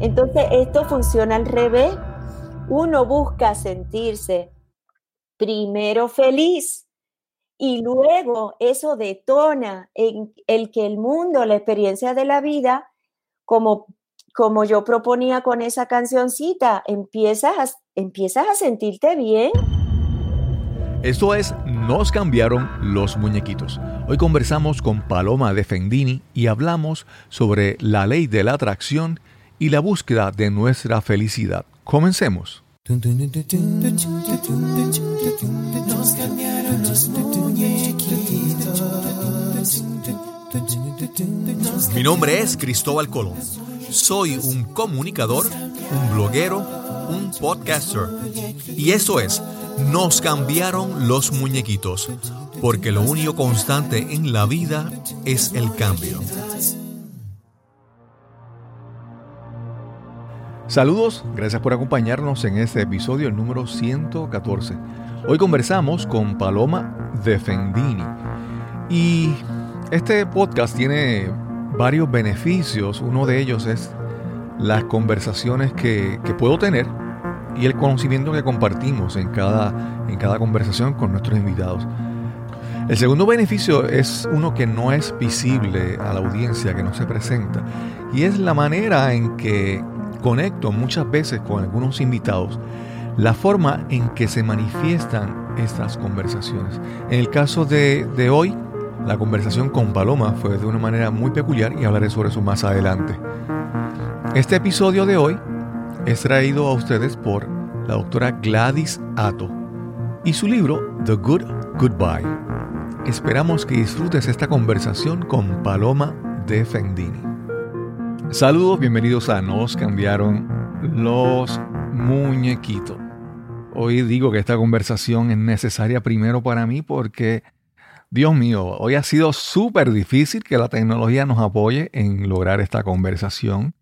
Entonces esto funciona al revés. Uno busca sentirse primero feliz y luego eso detona en el que el mundo, la experiencia de la vida, como, como yo proponía con esa cancioncita, empiezas a, empiezas a sentirte bien. Esto es Nos cambiaron los muñequitos. Hoy conversamos con Paloma de Fendini y hablamos sobre la ley de la atracción y la búsqueda de nuestra felicidad. Comencemos. Mi nombre es Cristóbal Colón. Soy un comunicador, un bloguero, un podcaster. Y eso es nos cambiaron los muñequitos, porque lo único constante en la vida es el cambio. Saludos, gracias por acompañarnos en este episodio, el número 114. Hoy conversamos con Paloma de Fendini. Y este podcast tiene varios beneficios. Uno de ellos es las conversaciones que, que puedo tener y el conocimiento que compartimos en cada, en cada conversación con nuestros invitados. El segundo beneficio es uno que no es visible a la audiencia, que no se presenta, y es la manera en que conecto muchas veces con algunos invitados, la forma en que se manifiestan estas conversaciones. En el caso de, de hoy, la conversación con Paloma fue de una manera muy peculiar y hablaré sobre eso más adelante. Este episodio de hoy es traído a ustedes por la doctora Gladys Atto y su libro The Good Goodbye. Esperamos que disfrutes esta conversación con Paloma de Fendini. Saludos, bienvenidos a Nos cambiaron los muñequitos. Hoy digo que esta conversación es necesaria primero para mí porque, Dios mío, hoy ha sido súper difícil que la tecnología nos apoye en lograr esta conversación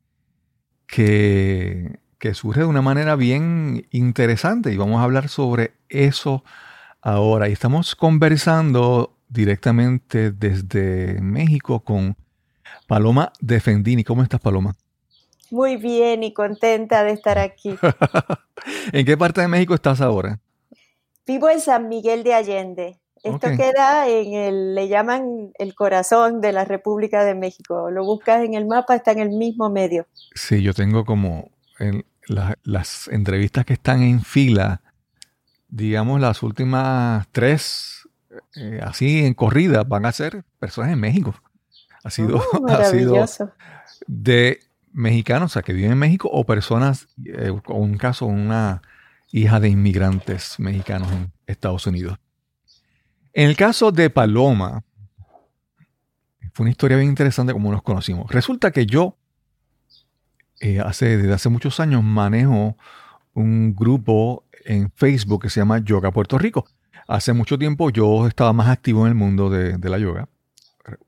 que que surge de una manera bien interesante y vamos a hablar sobre eso ahora. Y estamos conversando directamente desde México con Paloma de Fendini. ¿Cómo estás, Paloma? Muy bien y contenta de estar aquí. ¿En qué parte de México estás ahora? Vivo en San Miguel de Allende. Esto queda en el, le llaman el corazón de la República de México. Lo buscas en el mapa, está en el mismo medio. Sí, yo tengo como en las entrevistas que están en fila, digamos las últimas tres, eh, así en corrida, van a ser personas en México. Ha sido, oh, ha sido de mexicanos, o sea, que viven en México, o personas, eh, un caso, una hija de inmigrantes mexicanos en Estados Unidos. En el caso de Paloma, fue una historia bien interesante como nos conocimos. Resulta que yo eh, hace, desde hace muchos años manejo un grupo en Facebook que se llama Yoga Puerto Rico. Hace mucho tiempo yo estaba más activo en el mundo de, la yoga.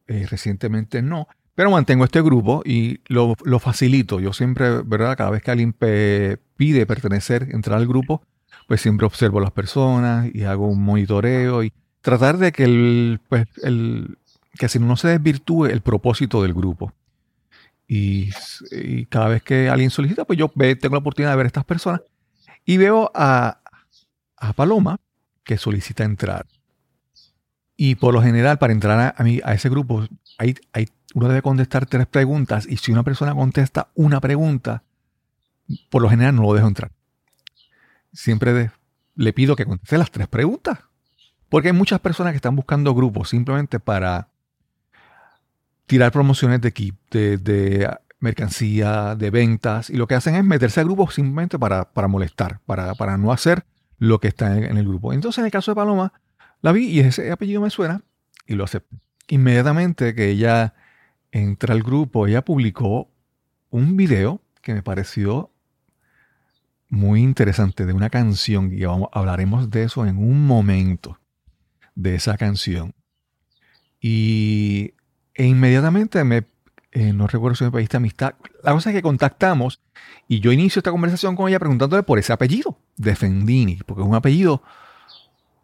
Eh, recientemente no. Pero mantengo este grupo y lo, facilito. Yo siempre, ¿verdad? Cada vez que alguien pide pertenecer, entrar al grupo, pues siempre observo a las personas y hago un monitoreo y tratar de que el, pues, el, que así no se desvirtúe el propósito del grupo. Y, cada vez que alguien solicita, pues yo tengo la oportunidad de ver a estas personas y veo a, Paloma que solicita entrar. Y por lo general, para entrar a, a ese grupo, hay, hay, uno debe contestar tres preguntas y si una persona contesta una pregunta, por lo general no lo dejo entrar. Siempre le pido que conteste las tres preguntas. Porque hay muchas personas que están buscando grupos simplemente para tirar promociones de, de, de mercancía, de ventas, y lo que hacen es meterse a grupos simplemente para, molestar, para, para, no hacer lo que está en, el grupo. Entonces, en el caso de Paloma, la vi y ese apellido me suena y lo acepté. Inmediatamente que ella entra al grupo, ella publicó un video que me pareció muy interesante de una canción y hablaremos de eso en un momento, de esa canción. Y e inmediatamente me, eh, no recuerdo si me pediste amistad. La cosa es que contactamos y yo inicio esta conversación con ella preguntándole por ese apellido, de Fendini, porque es un apellido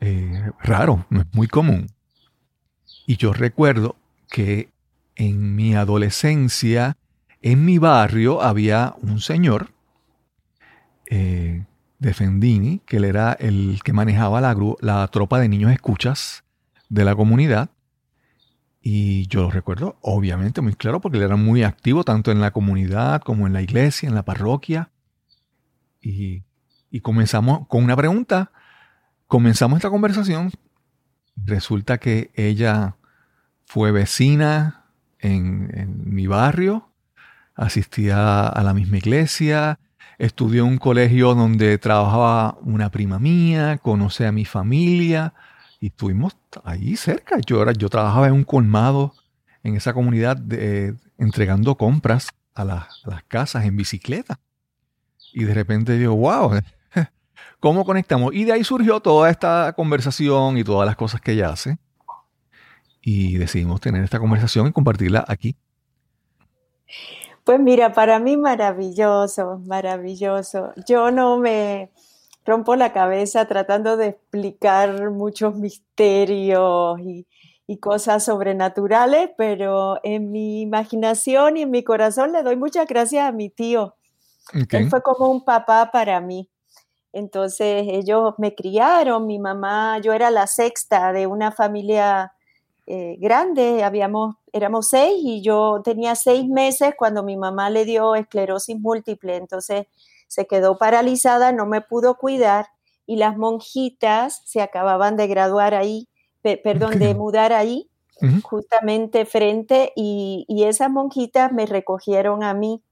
eh, raro, no es muy común. Y yo recuerdo que en mi adolescencia en mi barrio había un señor eh, de Fendini, que él era el que manejaba la, la tropa de niños escuchas de la comunidad. Y yo lo recuerdo, obviamente, muy claro, porque él era muy activo tanto en la comunidad como en la iglesia, en la parroquia. Y, comenzamos con una pregunta. Comenzamos esta conversación. Resulta que ella fue vecina en, mi barrio, asistía a la misma iglesia, estudió en un colegio donde trabajaba una prima mía, conoce a mi familia y estuvimos ahí cerca. Yo, era, yo trabajaba en un colmado en esa comunidad entregando compras a, las casas en bicicleta. Y de repente digo, wow, ¿cómo conectamos? Y de ahí surgió toda esta conversación y todas las cosas que ella hace. Y decidimos tener esta conversación y compartirla aquí. Pues mira, para mí maravilloso, maravilloso. Yo no me, rompo la cabeza tratando de explicar muchos misterios y, cosas sobrenaturales, pero en mi imaginación y en mi corazón le doy muchas gracias a mi tío. Él fue como un papá para mí. Entonces ellos me criaron, mi mamá, yo era la sexta de una familia eh, grande, habíamos, éramos seis y yo tenía seis meses cuando mi mamá le dio esclerosis múltiple. Entonces se quedó paralizada, no me pudo cuidar y las monjitas se acababan de graduar ahí, perdón, de mudar ahí, justamente frente, y, esas monjitas me recogieron a mí.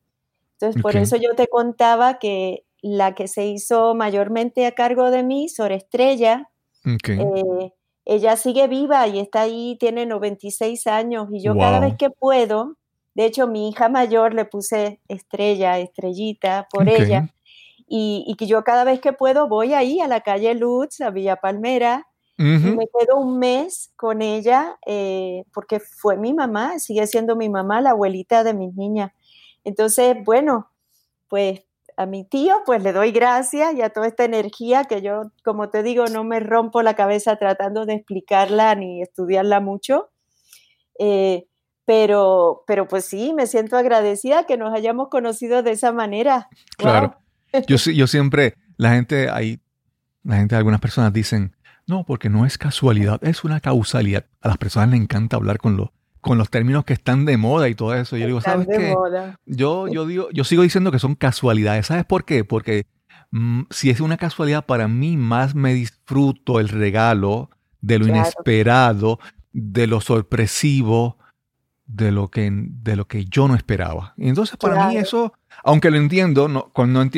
Entonces, por eso yo te contaba que la que se hizo mayormente a cargo de mí, Sor Estrella, eh, ella sigue viva y está ahí, tiene 96 años, y yo cada vez que puedo, de hecho, mi hija mayor le puse estrella, estrellita por ella. Y, que yo cada vez que puedo voy ahí a la calle Lutz, a Villa Palmera, y me quedo un mes con ella, eh, porque fue mi mamá, sigue siendo mi mamá, la abuelita de mis niñas. Entonces, bueno, pues a mi tío, pues le doy gracias y a toda esta energía que yo, como te digo, no me rompo la cabeza tratando de explicarla ni estudiarla mucho. Eh, pero, pero pues sí, me siento agradecida que nos hayamos conocido de esa manera. Claro. Yo, yo siempre, la gente ahí, la gente, algunas personas dicen, no, porque no es casualidad, es una causalidad. A las personas les encanta hablar con los, con los términos que están de moda y todo eso. Yo digo, ¿sabes qué? Yo, yo, digo, yo sigo diciendo que son casualidades. ¿Sabes por qué? Porque mm, si es una casualidad, para mí más me disfruto el regalo de lo inesperado, de lo sorpresivo, de lo que, de lo que yo no esperaba. Y entonces para mí eso, aunque lo entiendo, no, no,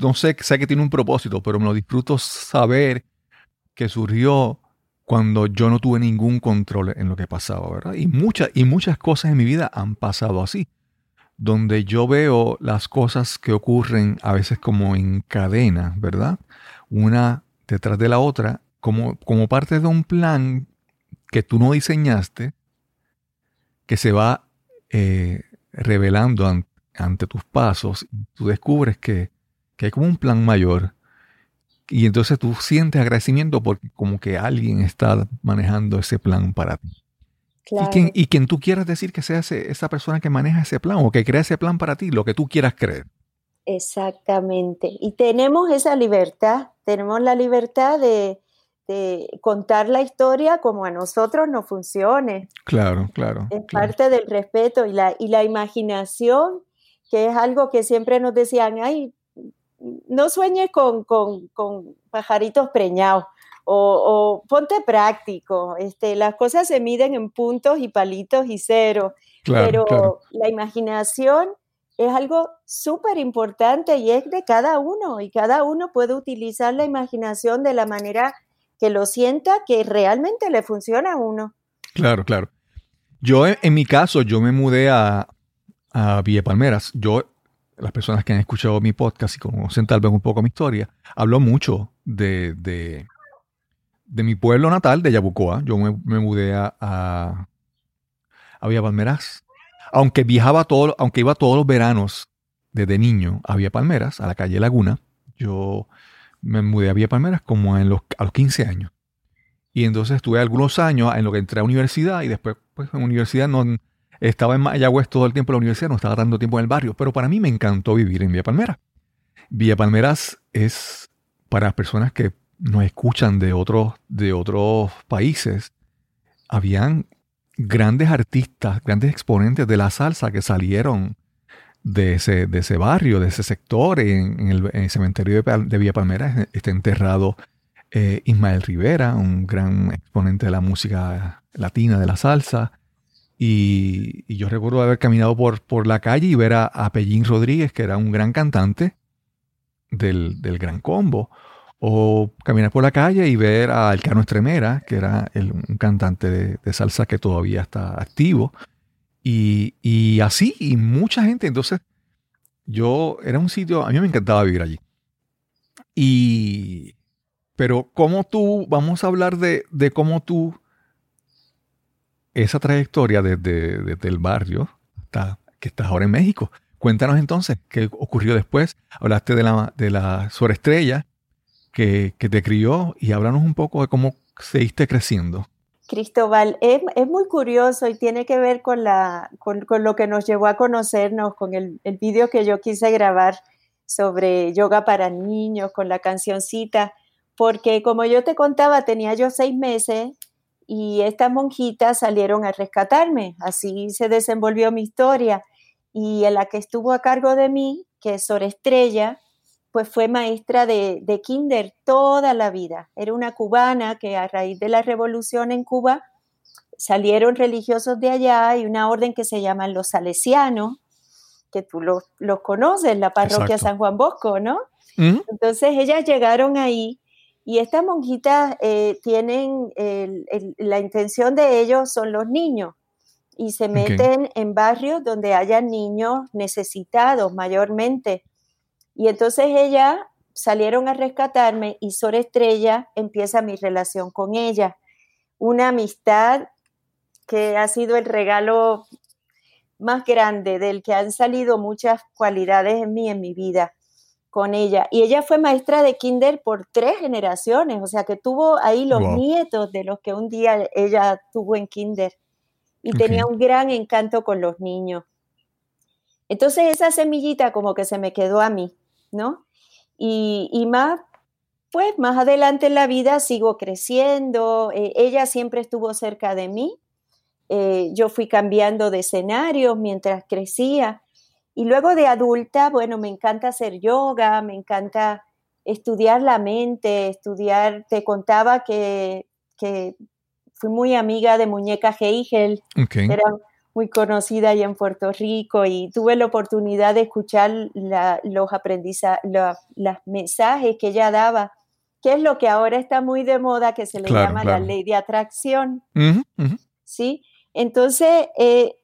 no, sé, sé que tiene un propósito, pero me lo disfruto saber que surgió cuando yo no tuve ningún control en lo que pasaba, ¿verdad? Y muchas, y muchas cosas en mi vida han pasado así, donde yo veo las cosas que ocurren a veces como en cadena, ¿verdad? Una detrás de la otra, como, como parte de un plan que tú no diseñaste, que se va eh, revelando ante tus pasos, tú descubres que, hay como un plan mayor. Y entonces tú sientes agradecimiento porque como que alguien está manejando ese plan para ti. Y, quien, tú quieras decir que sea esa persona que maneja ese plan o que crea ese plan para ti, lo que tú quieras creer. Exactamente. Y tenemos esa libertad, tenemos la libertad de, de contar la historia como a nosotros nos funcione. Claro, claro. Es parte del respeto y la, y la imaginación, que es algo que siempre nos decían, ay, no sueñes con, pajaritos preñados o, ponte práctico. Este, las cosas se miden en puntos y palitos y cero, pero la imaginación es algo súper importante y es de cada uno y cada uno puede utilizar la imaginación de la manera que lo sienta que realmente le funciona a uno. Claro, claro. Yo, en mi caso, yo me mudé a, a Villa Palmeras. Yo, las personas que han escuchado mi podcast y conocen tal vez un poco mi historia, hablo mucho de, de, mi pueblo natal, de Yabucoa. Yo me, mudé a, a, Villa Palmeras. Aunque viajaba todo, aunque iba todos los veranos desde niño a Villa Palmeras, a la calle Laguna, yo me mudé a Villa Palmeras como en los, a los 15 años. Y entonces estuve algunos años en lo que entré a universidad y después, pues en universidad no, estaba en Mayagüez todo el tiempo en la universidad, no estaba tanto tiempo en el barrio, pero para mí me encantó vivir en Villa Palmera. Villa Palmeras es para personas que nos escuchan de otros, de otros países. Habían grandes artistas, grandes exponentes de la salsa que salieron de ese, de ese barrio, de ese sector. En, el, cementerio de, Villa Palmera está enterrado eh, Ismael Rivera, un gran exponente de la música latina, de la salsa. Y, yo recuerdo haber caminado por, por la calle y ver a, a Pellín Rodríguez, que era un gran cantante del, Gran Combo. O caminar por la calle y ver a Elcano Estremera, que era un cantante de, salsa que todavía está activo. Y, y, así, y mucha gente. Entonces, yo era un sitio, a mí me encantaba vivir allí. Y, pero cómo tú, vamos a hablar de, de cómo tú esa trayectoria desde, el barrio que estás ahora en México. Cuéntanos entonces qué ocurrió después. Hablaste de la, de la estrella que, te crió y háblanos un poco de cómo seguiste creciendo. Cristóbal, es, muy curioso y tiene que ver con, la, con, lo que nos llevó a conocernos, con el, el vídeo que yo quise grabar sobre yoga para niños, con la cancioncita, porque como yo te contaba, tenía yo seis meses y estas monjitas salieron a rescatarme. Así se desenvolvió mi historia. Y en la que estuvo a cargo de mí, que es Sor Estrella, pues fue maestra de, de kinder toda la vida. Era una cubana que a raíz de la revolución en Cuba salieron religiosos de allá y una orden que se llaman los salesianos, que tú los, conoces, la parroquia San Juan Bosco, ¿no? Entonces ellas llegaron ahí y estas monjitas eh, tienen la intención de ellos son los niños y se meten en barrios donde haya niños necesitados mayormente. Y entonces ellas salieron a rescatarme y Sor Estrella empieza mi relación con ella. Una amistad que ha sido el regalo más grande del que han salido muchas cualidades en mí, en mi vida con ella. Y ella fue maestra de kinder por tres generaciones, o sea que tuvo ahí los nietos de los que un día ella tuvo en kinder. Y tenía un gran encanto con los niños. Entonces esa semillita como que se me quedó a mí, ¿no? Y, más, pues más adelante en la vida sigo creciendo, eh, ella siempre estuvo cerca de mí, eh, yo fui cambiando de escenarios mientras crecía y luego de adulta, bueno, me encanta hacer yoga, me encanta estudiar la mente, estudiar, te contaba que, fui muy amiga de Muñeca Heigel, que era muy conocida allá en Puerto Rico y tuve la oportunidad de escuchar los aprendizajes, los, mensajes que ella daba, que es lo que ahora está muy de moda, que se le llama la ley de atracción. ¿Sí? Entonces, eh,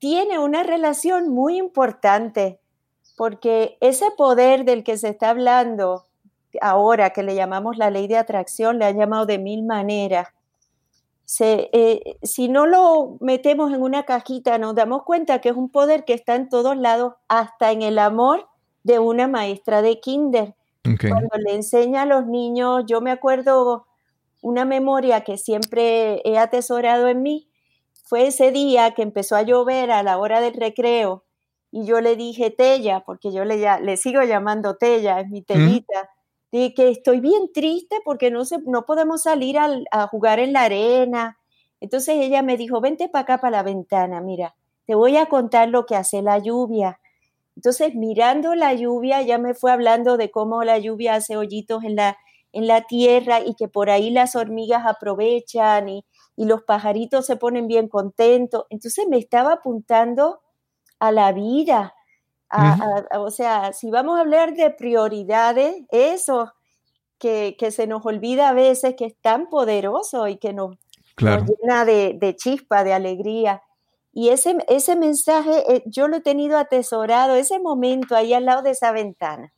tiene una relación muy importante porque ese poder del que se está hablando ahora, que le llamamos la ley de atracción, le han llamado de mil maneras, eh, si no lo metemos en una cajita, nos damos cuenta que es un poder que está en todos lados, hasta en el amor de una maestra de kinder. Cuando le enseña a los niños, yo me acuerdo una memoria que siempre he atesorado en mí, fue ese día que empezó a llover a la hora del recreo y yo le dije Tella, porque yo le, le sigo llamando Tella, es mi tellita, de que estoy bien triste porque no, se, no podemos salir a jugar en la arena. Entonces ella me dijo, vente para acá, para la ventana, mira, te voy a contar lo que hace la lluvia. Entonces, mirando la lluvia, ya me fue hablando de cómo la lluvia hace hoyitos en la, en la tierra y que por ahí las hormigas aprovechan y, y los pajaritos se ponen bien contentos. Entonces me estaba apuntando a la vida. o sea, si vamos a hablar de prioridades, eso que, se nos olvida a veces que es tan poderoso y que nos, llena de, chispa, de alegría. Y ese, ese mensaje eh, yo lo he tenido atesorado, ese momento ahí al lado de esa ventana.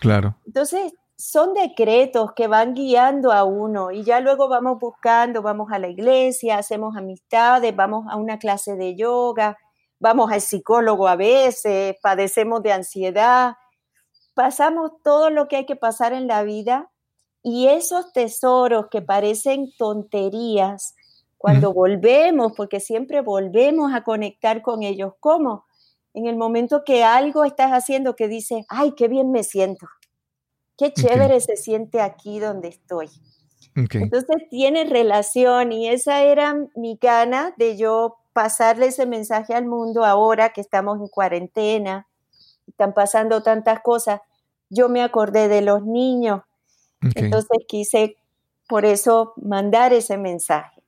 Claro. Entonces, son decretos que van guiando a uno y ya luego vamos buscando, vamos a la iglesia, hacemos amistades, vamos a una clase de yoga, vamos al psicólogo a veces, padecemos de ansiedad, pasamos todo lo que hay que pasar en la vida y esos tesoros que parecen tonterías Cuando volvemos, porque siempre volvemos a conectar con ellos. ¿Cómo? En el momento que algo estás haciendo que dice, ay, qué bien me siento. Qué chévere se siente aquí donde estoy. Entonces tiene relación y esa era mi gana de yo pasarle ese mensaje al mundo ahora que estamos en cuarentena, están pasando tantas cosas. Yo me acordé de los niños, entonces quise por eso mandar ese mensaje.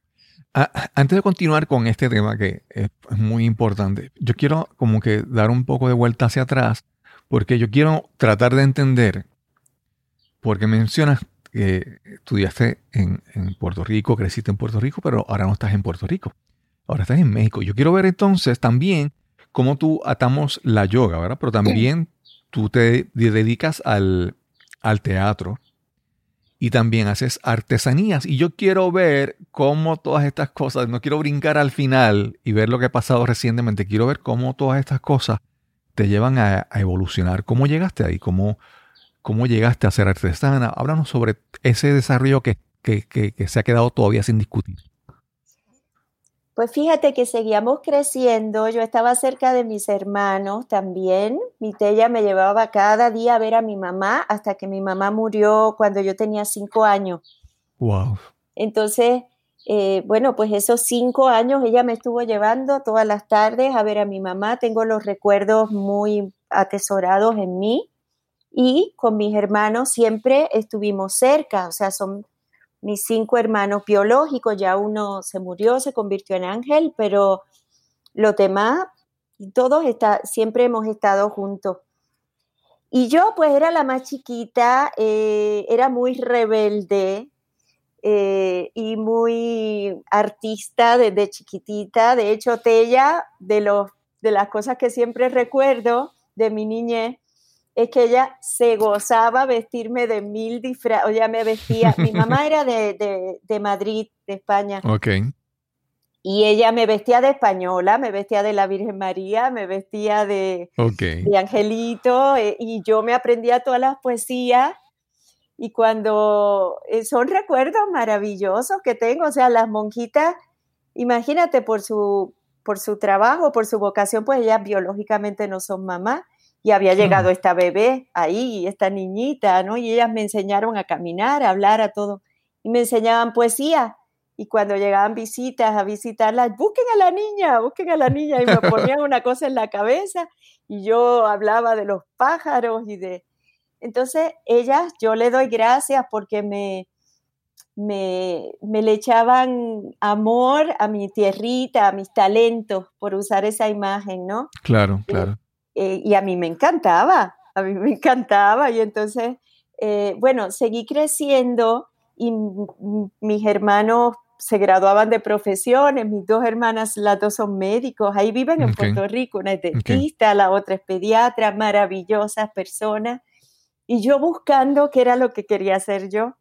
antes de continuar con este tema que es muy importante, yo quiero como que dar un poco de vuelta hacia atrás porque yo quiero tratar de entender, porque mencionas que estudiaste en, Puerto Rico, creciste en Puerto Rico, pero ahora no estás en Puerto Rico, ahora estás en México. Yo quiero ver entonces también cómo tú atamos la yoga, ¿verdad? Pero también tú te dedicas al, al teatro y también haces artesanías. Y yo quiero ver cómo todas estas cosas, no quiero brincar al final y ver lo que ha pasado recientemente, quiero ver cómo todas estas cosas te llevan a, evolucionar. ¿Cómo llegaste ahí? ¿Cómo, ¿Cómo llegaste a ser artesana? Háblanos sobre ese desarrollo que, que se ha quedado todavía sin discutir. Pues fíjate que seguíamos creciendo, yo estaba cerca de mis hermanos también, mi tella me llevaba cada día a ver a mi mamá hasta que mi mamá murió cuando yo tenía cinco años. Wow. Entonces, eh, bueno, pues esos cinco años ella me estuvo llevando todas las tardes a ver a mi mamá, tengo los recuerdos muy atesorados en mí y con mis hermanos siempre estuvimos cerca, o sea, son mis cinco hermanos biológicos, ya uno se murió, se convirtió en ángel, pero los demás, todos está, siempre hemos estado juntos. Y yo pues era la más chiquita, eh, era muy rebelde eh, y muy artista desde chiquitita. De hecho, Tella, de, los, de las cosas que siempre recuerdo de mi niñez, es que ella se gozaba vestirme de mil disfraces, o ya me vestía, mi mamá era de, Madrid, de España. Ok. Y ella me vestía de española, me vestía de la Virgen María, me vestía de, de Angelito, eh, y yo me aprendía todas las poesías. Y cuando eh, son recuerdos maravillosos que tengo, o sea, las monjitas, imagínate por su, por su trabajo, por su vocación, pues ellas biológicamente no son mamás y había llegado esta bebé ahí, esta niñita, ¿no? Y ellas me enseñaron a caminar, a hablar, a todo. Y me enseñaban poesía. Y cuando llegaban visitas a visitarla, busquen a la niña, busquen a la niña. Y me ponían una cosa en la cabeza y yo hablaba de los pájaros y de... Entonces, ellas, yo le doy gracias porque me, me, me, le echaban amor a mi tierrita, a mis talentos, por usar esa imagen, ¿no? Claro, claro. Eh, y a mí me encantaba, a mí me encantaba. Y entonces, eh, bueno, seguí creciendo y mis hermanos se graduaban de profesiones, mis dos hermanas, las dos son médicos, ahí viven en Puerto Rico, una es dentista, la otra es pediatra, maravillosas personas, y yo buscando qué era lo que quería hacer yo.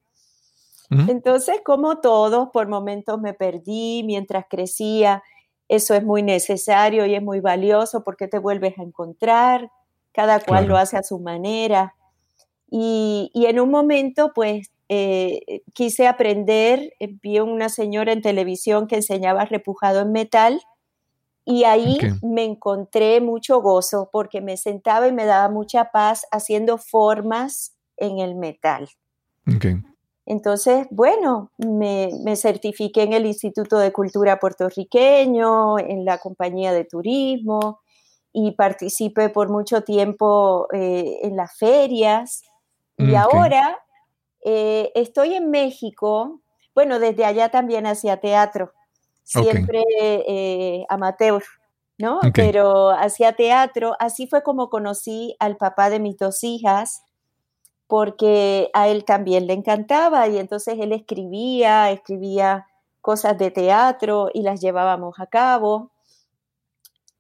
Entonces, como todos, por momentos me perdí mientras crecía, eso es muy necesario y es muy valioso porque te vuelves a encontrar, cada cual lo hace a su manera. Y, en un momento, pues, eh, quise aprender, vi una señora en televisión que enseñaba repujado en metal y ahí me encontré mucho gozo porque me sentaba y me daba mucha paz haciendo formas en el metal. Entonces, bueno, me, certifiqué en el Instituto de Cultura puertorriqueño, en la compañía de turismo y participé por mucho tiempo eh, en las ferias. Y ahora eh, estoy en México, bueno, desde allá también hacía teatro, siempre eh, amateur, ¿no? Pero hacía teatro, así fue como conocí al papá de mis dos hijas porque a él también le encantaba y entonces él escribía, escribía cosas de teatro y las llevábamos a cabo.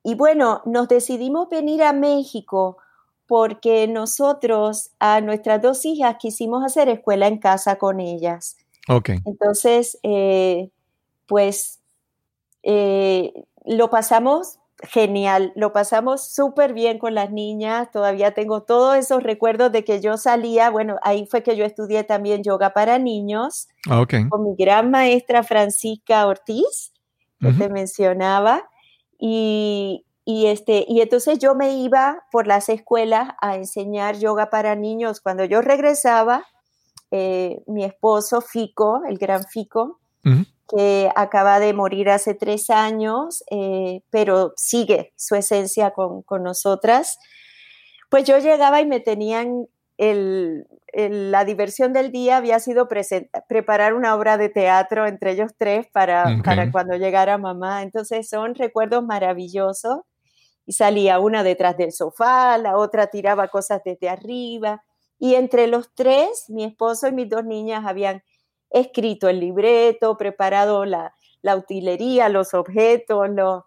Y bueno, nos decidimos venir a México porque nosotros a nuestras dos hijas quisimos hacer escuela en casa con ellas. Ok. Entonces, eh, pues eh, lo pasamos genial, lo pasamos súper bien con las niñas, todavía tengo todos esos recuerdos de que yo salía, bueno, ahí fue que yo estudié también yoga para niños Ah, ok. con mi gran maestra Francisca Ortiz, que te mencionaba, y, y, este, y entonces yo me iba por las escuelas a enseñar yoga para niños. Cuando yo regresaba, eh, mi esposo Fico, el gran Fico. Que acaba de morir hace tres años, eh, pero sigue su esencia con, con nosotras, pues yo llegaba y me tenían el, el- la diversión del día había sido presen- preparar una obra de teatro entre ellos tres para, para cuando llegara mamá. Entonces son recuerdos maravillosos. Y salía una detrás del sofá, la otra tiraba cosas desde arriba. Y entre los tres, mi esposo y mis dos niñas habían escrito el libreto, preparado la, la utilería, los objetos, los,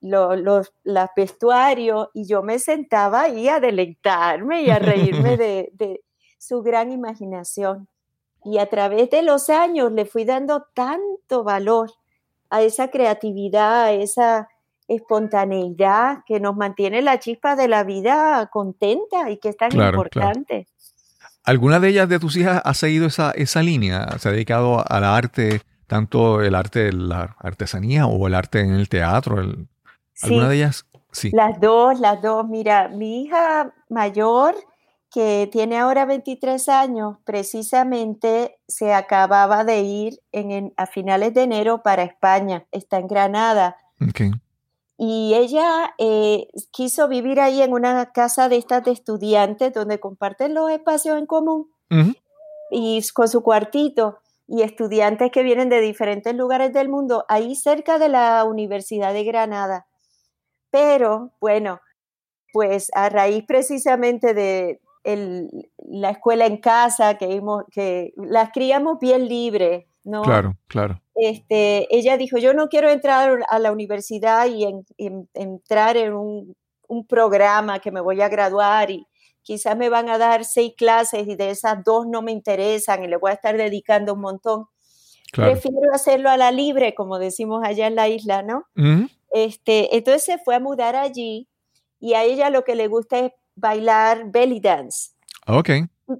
los, los, los vestuarios, y yo me sentaba ahí a deleitarme y a reírme de, de su gran imaginación. Y a través de los años le fui dando tanto valor a esa creatividad, a esa espontaneidad que nos mantiene la chispa de la vida contenta y que es tan Claro, importante. ¿Alguna de ellas de tus hijas ha seguido esa, esa línea? ¿Se ha dedicado al arte, tanto el arte de la artesanía o el arte en el teatro? El- ¿Alguna Sí. de ellas? Sí. Las dos, las dos. Mira, mi hija mayor, que tiene ahora 23 años, precisamente se acababa de ir en, en- a finales de enero para España. Está en Granada. Ok. Y ella eh, quiso vivir ahí en una casa de estas de estudiantes donde comparten los espacios en común y con su cuartito y estudiantes que vienen de diferentes lugares del mundo, ahí cerca de la Universidad de Granada. Pero bueno, pues a raíz precisamente de el- la escuela en casa, que, que las criamos bien libres, ¿no? Claro, claro. este, ella dijo, yo no quiero entrar a la universidad y en- en- entrar en un, un programa que me voy a graduar y quizás me van a dar seis clases y de esas dos no me interesan y le voy a estar dedicando un montón. Claro. Prefiero hacerlo a la libre, como decimos allá en la isla, ¿no? Ujú. Este, entonces se fue a mudar allí y a ella lo que le gusta es bailar belly dance. Ok.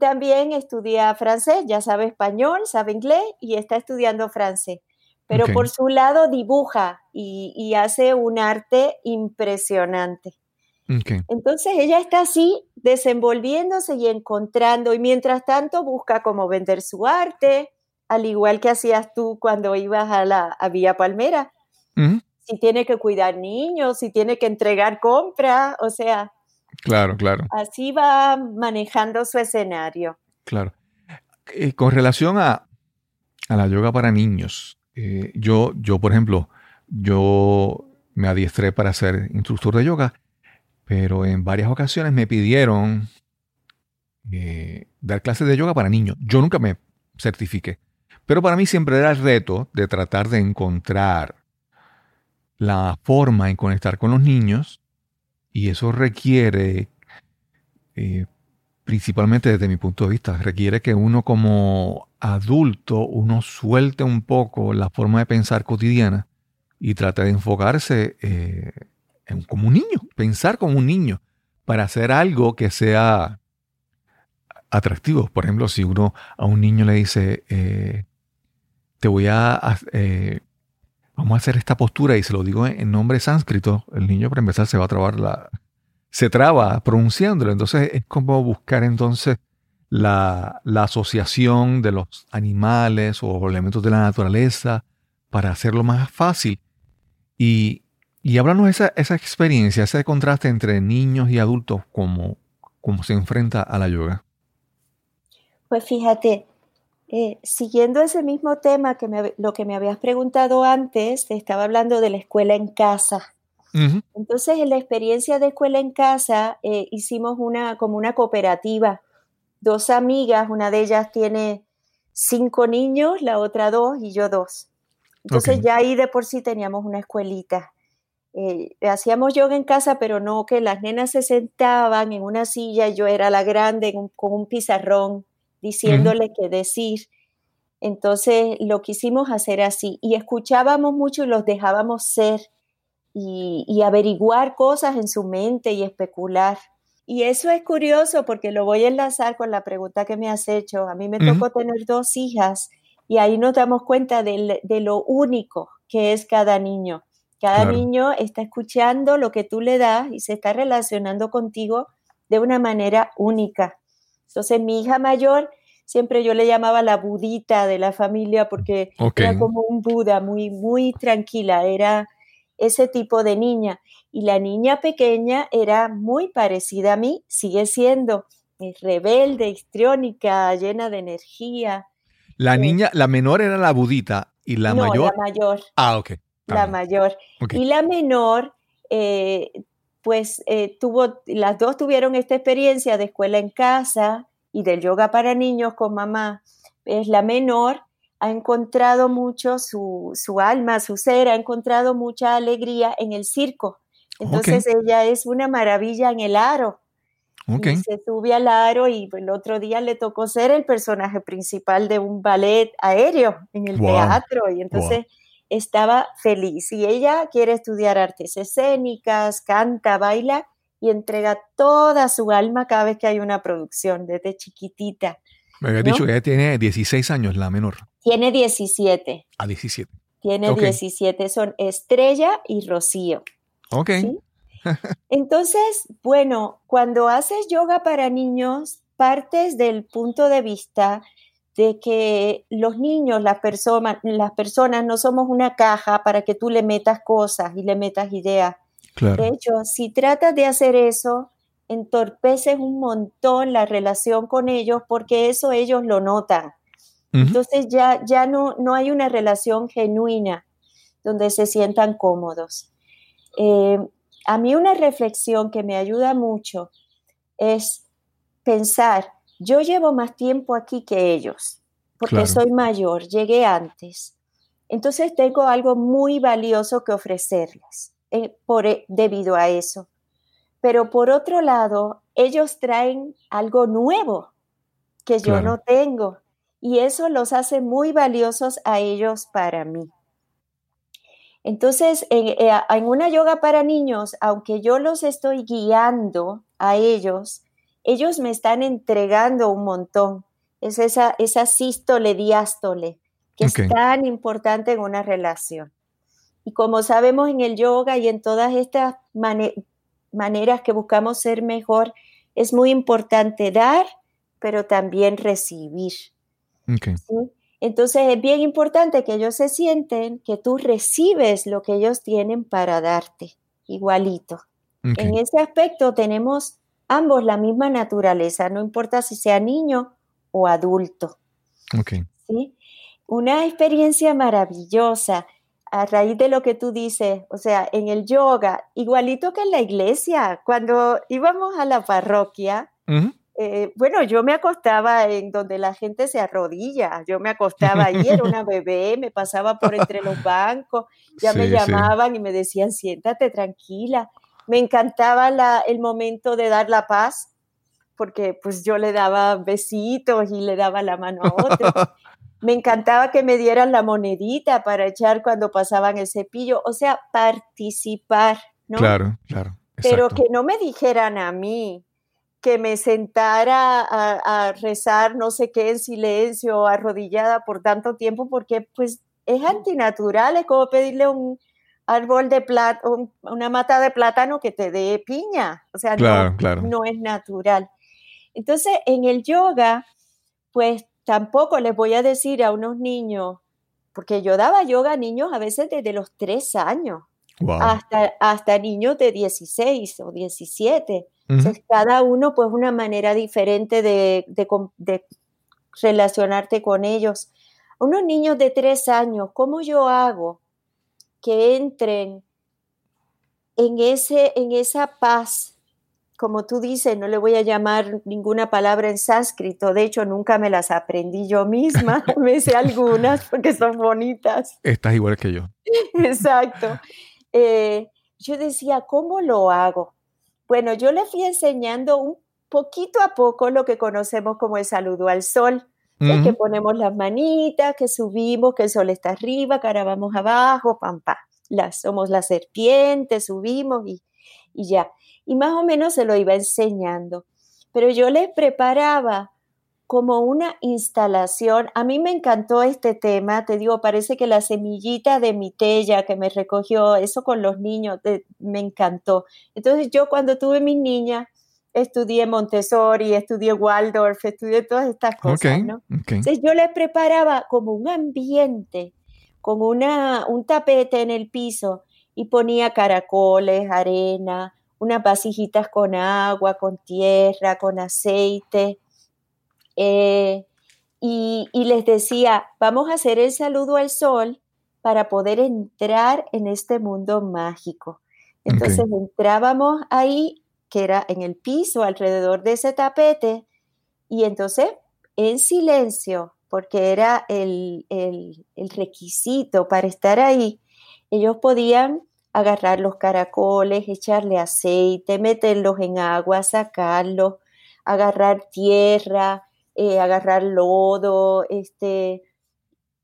También estudia francés, ya sabe español, sabe inglés y está estudiando francés. Pero por su lado dibuja y, y hace un arte impresionante. Entonces ella está así desenvolviéndose y encontrando y mientras tanto busca cómo vender su arte, al igual que hacías tú cuando ibas a la a Villa Palmera. Si tiene que cuidar niños, si tiene que entregar compras, o sea, Claro, claro, así va manejando su escenario. claro. Eh, con relación a, a la yoga para niños, eh, yo, yo, por ejemplo, yo me adiestré para ser instructor de yoga, pero en varias ocasiones me pidieron eh, dar clases de yoga para niños. Yo nunca me certifiqué, pero para mí siempre era el reto de tratar de encontrar la forma en conectar con los niños y eso requiere, eh, principalmente desde mi punto de vista, requiere que uno como adulto, uno suelte un poco la forma de pensar cotidiana y trate de enfocarse eh, como un niño, pensar como un niño, para hacer algo que sea atractivo. Por ejemplo, si uno a un niño le dice, eh, te voy a, vamos a hacer esta postura y se lo digo en, nombre sánscrito, el niño para empezar se va a trabar la, se traba pronunciándolo. Entonces es como buscar entonces la, la asociación de los animales o elementos de la naturaleza para hacerlo más fácil. Y, y háblanos esa, esa experiencia, ese contraste entre niños y adultos, como, como se enfrenta a la yoga. Pues fíjate, eh, siguiendo ese mismo tema que me, lo que me habías preguntado antes, te estaba hablando de la escuela en casa. Entonces, en la experiencia de escuela en casa, eh, hicimos una como una cooperativa. Dos amigas, una de ellas tiene cinco niños, la otra dos y yo dos. Entonces ya ahí de por sí teníamos una escuelita. Eh, hacíamos yoga en casa, pero no que las nenas se sentaban en una silla yo era la grande un- con un pizarrón diciéndole qué decir. Entonces lo quisimos hacer así y escuchábamos mucho y los dejábamos ser. y, averiguar cosas en su mente y especular. Y eso es curioso porque lo voy a enlazar con la pregunta que me has hecho. A mí me tocó tener dos hijas y ahí nos damos cuenta de, lo único que es cada niño. Cada niño está escuchando lo que tú le das y se está relacionando contigo de una manera única. Entonces mi hija mayor siempre yo le llamaba la budita de la familia porque era como un Buda, muy, muy tranquila, era ese tipo de niña. Y la niña pequeña era muy parecida a mí, sigue siendo rebelde, histriónica, llena de energía. La eh, niña, la menor era la budita y la no, mayor. La mayor. Ah, ok. La mayor. Y la menor, eh, pues eh, tuvo, las dos tuvieron esta experiencia de escuela en casa y del yoga para niños con mamá. Es la menor ha encontrado mucho su, alma, su ser, ha encontrado mucha alegría en el circo. Entonces ella es una maravilla en el aro. se sube al aro y el otro día le tocó ser el personaje principal de un ballet aéreo en el teatro y entonces estaba feliz. Y ella quiere estudiar artes escénicas, canta, baila y entrega toda su alma cada vez que hay una producción desde chiquitita. Me había dicho que ella tiene 16 años, la menor. Tiene 17. A 17. Tiene 17, son Estrella y Rocío. Ok. Entonces, bueno, cuando haces yoga para niños, partes del punto de vista de que los niños, las, personas, las personas no somos una caja para que tú le metas cosas y le metas ideas. De hecho, si tratas de hacer eso, entorpeces un montón la relación con ellos porque eso ellos lo notan. Entonces ya, ya no, no hay una relación genuina donde se sientan cómodos. Eh, a mí una reflexión que me ayuda mucho es pensar, yo llevo más tiempo aquí que ellos, porque soy mayor, llegué antes. Entonces tengo algo muy valioso que ofrecerles eh, por, e, debido a eso. Pero por otro lado, ellos traen algo nuevo que yo no tengo y eso los hace muy valiosos a ellos para mí. Entonces, en, eh, una yoga para niños, aunque yo los estoy guiando a ellos, ellos me están entregando un montón. Es esa, esa sístole, diástole, que es tan importante en una relación. Y como sabemos en el yoga y en todas estas maneras que buscamos ser mejor, es muy importante dar, pero también recibir. Entonces es bien importante que ellos se sienten que tú recibes lo que ellos tienen para darte, igualito. En ese aspecto tenemos ambos la misma naturaleza, no importa si sea niño o adulto. ¿sí? Una experiencia maravillosa a raíz de lo que tú dices, o sea, en el yoga, igualito que en la iglesia, cuando íbamos a la parroquia, eh, bueno, yo me acostaba en donde la gente se arrodilla, yo me acostaba ahí, era una bebé, me pasaba por entre los bancos, ya me llamaban y me decían, siéntate tranquila. Me encantaba el momento de dar la paz, porque pues yo le daba besitos y le daba la mano a otro. me encantaba que me dieran la monedita para echar cuando pasaban el cepillo, o sea, participar, ¿no? Claro, claro. Pero que no me dijeran a mí, que me sentara a, rezar no sé qué en silencio, arrodillada por tanto tiempo, porque pues es antinatural, es como pedirle un árbol de plátano, una mata de plátano que te dé piña, o sea, no, no es natural. Entonces, en el yoga, pues tampoco les voy a decir a unos niños, porque yo daba yoga a niños a veces desde los tres años, hasta, hasta niños de 16 o 17 cada uno, pues, una manera diferente de, relacionarte con ellos. Unos niños de tres años, ¿cómo yo hago que entren en, ese, en esa paz? Como tú dices, no le voy a llamar ninguna palabra en sánscrito, de hecho nunca me las aprendí yo misma, me sé algunas porque son bonitas. Estás igual que yo. Exacto. Eh, yo decía, ¿cómo lo hago? Bueno, yo le fui enseñando un poquito a poco lo que conocemos como el saludo al sol. Que ponemos las manitas, que subimos, que el sol está arriba, que ahora vamos abajo, pam, pam. las, somos las serpientes, subimos y, y ya. Y más o menos se lo iba enseñando. Pero yo les preparaba como una instalación. A mí me encantó este tema, te digo, parece que la semillita de mi tella que me recogió, eso con los niños, me encantó. Entonces yo cuando tuve mis niñas, estudié Montessori, estudié Waldorf, estudié todas estas cosas, ¿no? Entonces yo les preparaba como un ambiente, con una, un tapete en el piso y ponía caracoles, arena, unas vasijitas con agua, con tierra, con aceite, eh, y, les decía, vamos a hacer el saludo al sol para poder entrar en este mundo mágico. Entonces entrábamos ahí, que era en el piso, alrededor de ese tapete, y entonces en silencio, porque era el, el, requisito para estar ahí, ellos podían agarrar los caracoles, echarle aceite, meterlos en agua, sacarlos, agarrar tierra, eh, agarrar lodo, este,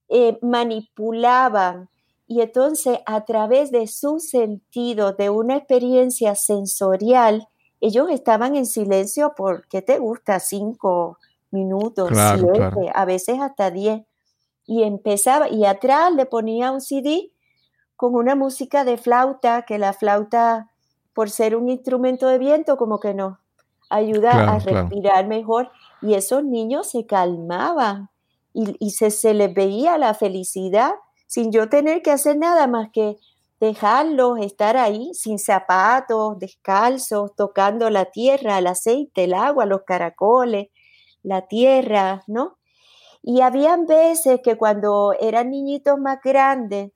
eh, manipulaban. Y entonces a través de su sentido, de una experiencia sensorial, ellos estaban en silencio por, ¿qué te gusta? Cinco minutos, siete, a veces hasta diez. Y empezaba, y atrás le ponía un CD con una música de flauta, que la flauta, por ser un instrumento de viento, como que no, ayuda a respirar mejor y esos niños se calmaban y, se, se, les veía la felicidad sin yo tener que hacer nada más que dejarlos estar ahí sin zapatos, descalzos, tocando la tierra, el aceite, el agua, los caracoles, la tierra, ¿no? Y habían veces que cuando eran niñitos más grandes,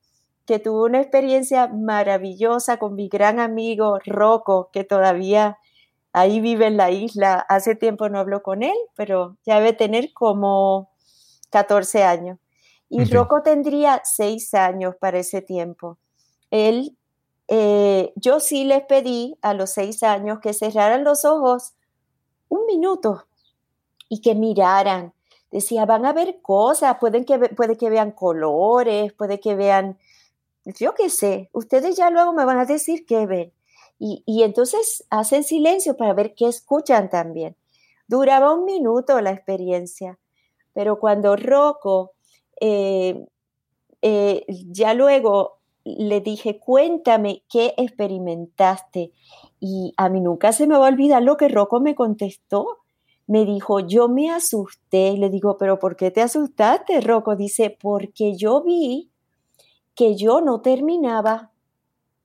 que tuve una experiencia maravillosa con mi gran amigo Rocco, que todavía ahí vive en la isla. Hace tiempo no hablo con él, pero ya debe tener como 14 años. Y Rocco tendría 6 años para ese tiempo. Él, eh, yo sí les pedí a los 6 años que cerraran los ojos un minuto y que miraran. Decía, van a ver cosas, pueden que, puede que vean colores, puede que vean, yo qué sé, ustedes ya luego me van a decir qué ven. Y, entonces hacen silencio para ver qué escuchan también. Duraba un minuto la experiencia, pero cuando Rocco, eh, eh, ya luego le dije, cuéntame qué experimentaste. Y a mí nunca se me va a olvidar lo que Rocco me contestó. Me dijo, yo me asusté. Le digo, pero ¿por qué te asustaste, Rocco? Dice, porque yo vi que yo no terminaba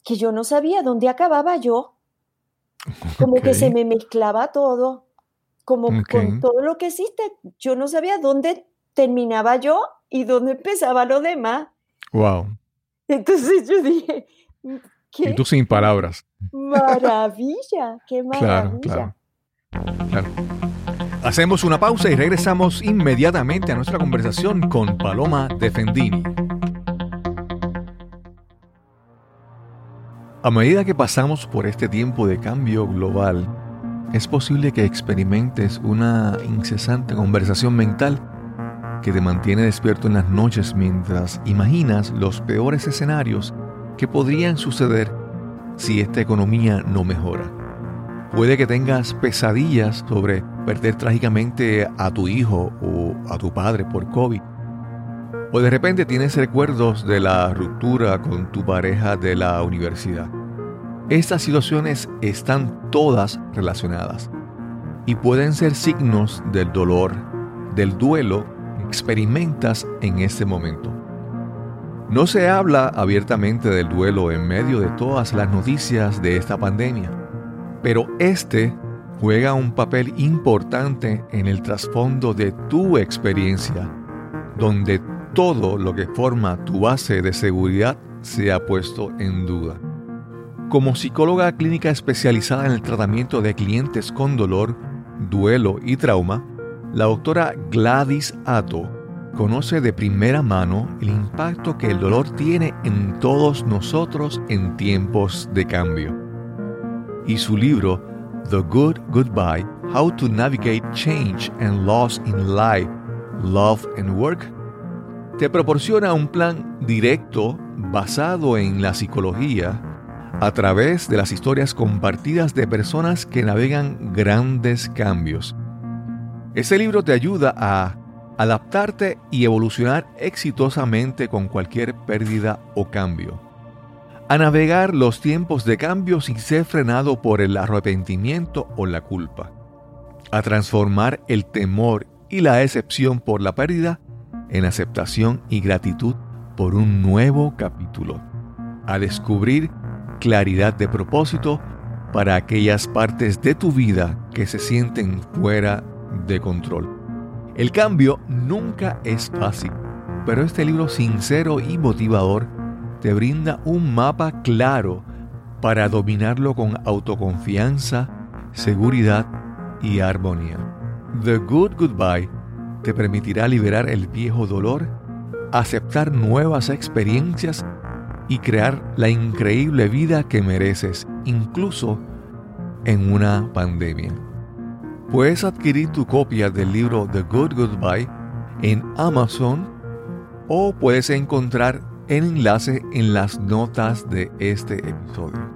que yo no sabía dónde acababa yo. Como que se me mezclaba todo, como con todo lo que existe. Yo no sabía dónde terminaba yo y dónde empezaba lo demás. Wow. Entonces yo dije, ¿qué? Y tú sin palabras. Maravilla, qué maravilla. claro. Hacemos una pausa y regresamos inmediatamente a nuestra conversación con Paloma Defendini. A medida que pasamos por este tiempo de cambio global, es posible que experimentes una incesante conversación mental que te mantiene despierto en las noches mientras imaginas los peores escenarios que podrían suceder si esta economía no mejora. Puede que tengas pesadillas sobre perder trágicamente a tu hijo o a tu padre por COVID. O de repente tienes recuerdos de la ruptura con tu pareja de la universidad. Estas situaciones están todas relacionadas y pueden ser signos del dolor, del duelo experimentas en este momento. No se habla abiertamente del duelo en medio de todas las noticias de esta pandemia, pero este juega un papel importante en el trasfondo de tu experiencia, donde todo lo que forma tu base de seguridad se ha puesto en duda. Como psicóloga clínica especializada en el tratamiento de clientes con dolor, duelo y trauma, la doctora Gladys Atto conoce de primera mano el impacto que el dolor tiene en todos nosotros en tiempos de cambio. Y su libro, The Good Goodbye, How to Navigate Change and Loss in Life, Love and Work, te proporciona un plan directo basado en la psicología a través de las historias compartidas de personas que navegan grandes cambios. Este libro te ayuda a adaptarte y evolucionar exitosamente con cualquier pérdida o cambio. A navegar los tiempos de cambio sin ser frenado por el arrepentimiento o la culpa. A transformar el temor y la excepción por la pérdida en aceptación y gratitud por un nuevo capítulo. A descubrir claridad de propósito para aquellas partes de tu vida que se sienten fuera de control. El cambio nunca es fácil, pero este libro sincero y motivador te brinda un mapa claro para dominarlo con autoconfianza, seguridad y armonía. The Good Goodbye te permitirá liberar el viejo dolor, aceptar nuevas experiencias y crear la increíble vida que mereces, incluso en una pandemia. Puedes adquirir tu copia del libro The Good Goodbye en Amazon o puedes encontrar el enlace en las notas de este episodio.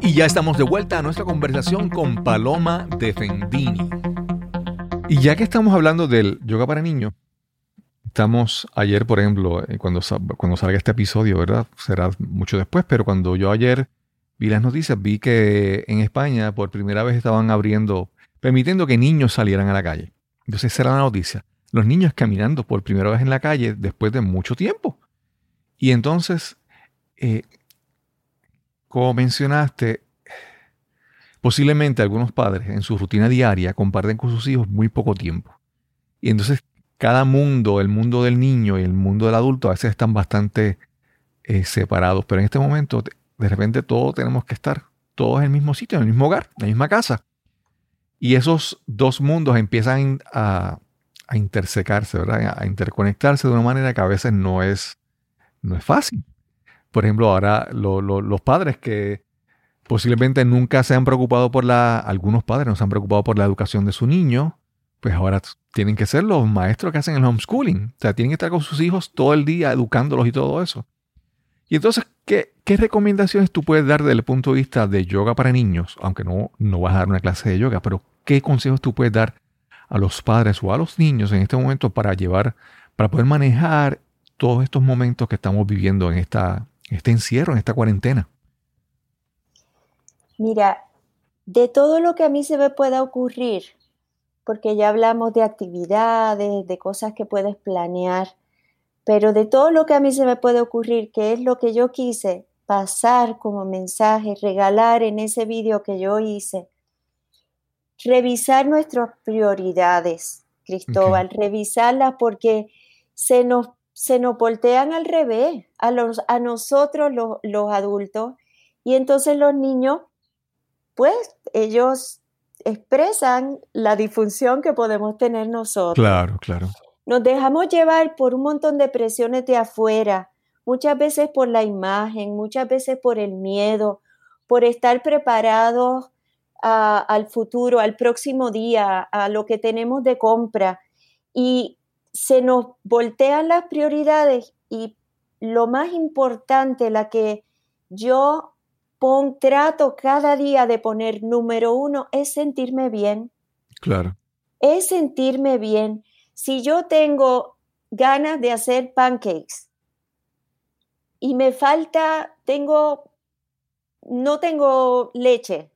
Y ya estamos de vuelta a nuestra conversación con Paloma Defendini. Y ya que estamos hablando del yoga para niños, estamos ayer, por ejemplo, eh, cuando, cuando salga este episodio, ¿verdad? Será mucho después, pero cuando yo ayer vi las noticias, vi que en España por primera vez estaban abriendo, permitiendo que niños salieran a la calle. Entonces esa era la noticia. Los niños caminando por primera vez en la calle después de mucho tiempo. Y entonces, eh, como mencionaste, posiblemente algunos padres en su rutina diaria comparten con sus hijos muy poco tiempo. Y entonces cada mundo, el mundo del niño y el mundo del adulto, a veces están bastante eh, separados. Pero en este momento de repente todos tenemos que estar todos en el mismo sitio, en el mismo hogar, en la misma casa. Y esos dos mundos empiezan a, intersecarse, ¿verdad? A interconectarse de una manera que a veces no es, no es fácil. Por ejemplo, ahora los padres que posiblemente nunca se han preocupado por la, algunos padres no se han preocupado por la educación de su niño, pues ahora tienen que ser los maestros que hacen el homeschooling. O sea, tienen que estar con sus hijos todo el día educándolos y todo eso. Y entonces, ¿qué, recomendaciones tú puedes dar desde el punto de vista de yoga para niños? Aunque no, no vas a dar una clase de yoga, pero ¿qué consejos tú puedes dar a los padres o a los niños en este momento para llevar, para poder manejar todos estos momentos que estamos viviendo en esta, este encierro, en esta cuarentena? Mira, de todo lo que a mí se me pueda ocurrir, porque ya hablamos de actividades, de cosas que puedes planear, pero de todo lo que a mí se me puede ocurrir, que es lo que yo quise pasar como mensaje, regalar en ese vídeo que yo hice, revisar nuestras prioridades, Cristóbal, revisarlas porque se nos, se nos voltean al revés, a, los, a nosotros los, los adultos, y entonces los niños, pues ellos expresan la disfunción que podemos tener nosotros. Claro, claro. Nos dejamos llevar por un montón de presiones de afuera, muchas veces por la imagen, muchas veces por el miedo, por estar preparados al futuro, al próximo día, a lo que tenemos de compra. Y se nos voltean las prioridades y lo más importante, la que yo pon, trato cada día de poner número uno, es sentirme bien. Claro. Es sentirme bien. Si yo tengo ganas de hacer pancakes y me falta, tengo, no tengo leche,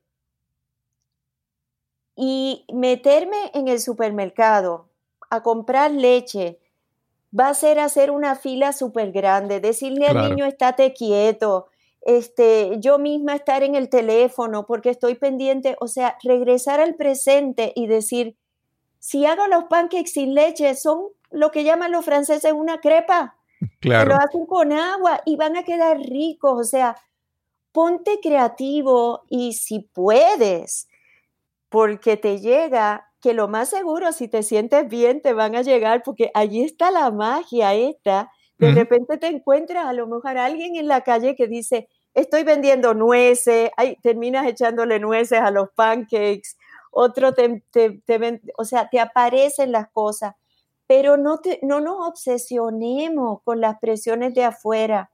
y meterme en el supermercado a comprar leche va a ser hacer una fila súper grande, decirle al niño estate quieto, este, yo misma estar en el teléfono porque estoy pendiente, o sea, regresar al presente y decir, si hago los pancakes sin leche, son lo que llaman los franceses una crepa. Claro. Lo hacen con agua y van a quedar ricos. O sea, ponte creativo y si puedes, porque te llega, que lo más seguro, si te sientes bien, te van a llegar, porque allí está la magia esta. De repente te encuentras a lo mejor alguien en la calle que dice, estoy vendiendo nueces, ay, terminas echándole nueces a los pancakes otro te, o sea, te aparecen las cosas, pero no, te, no nos obsesionemos con las presiones de afuera.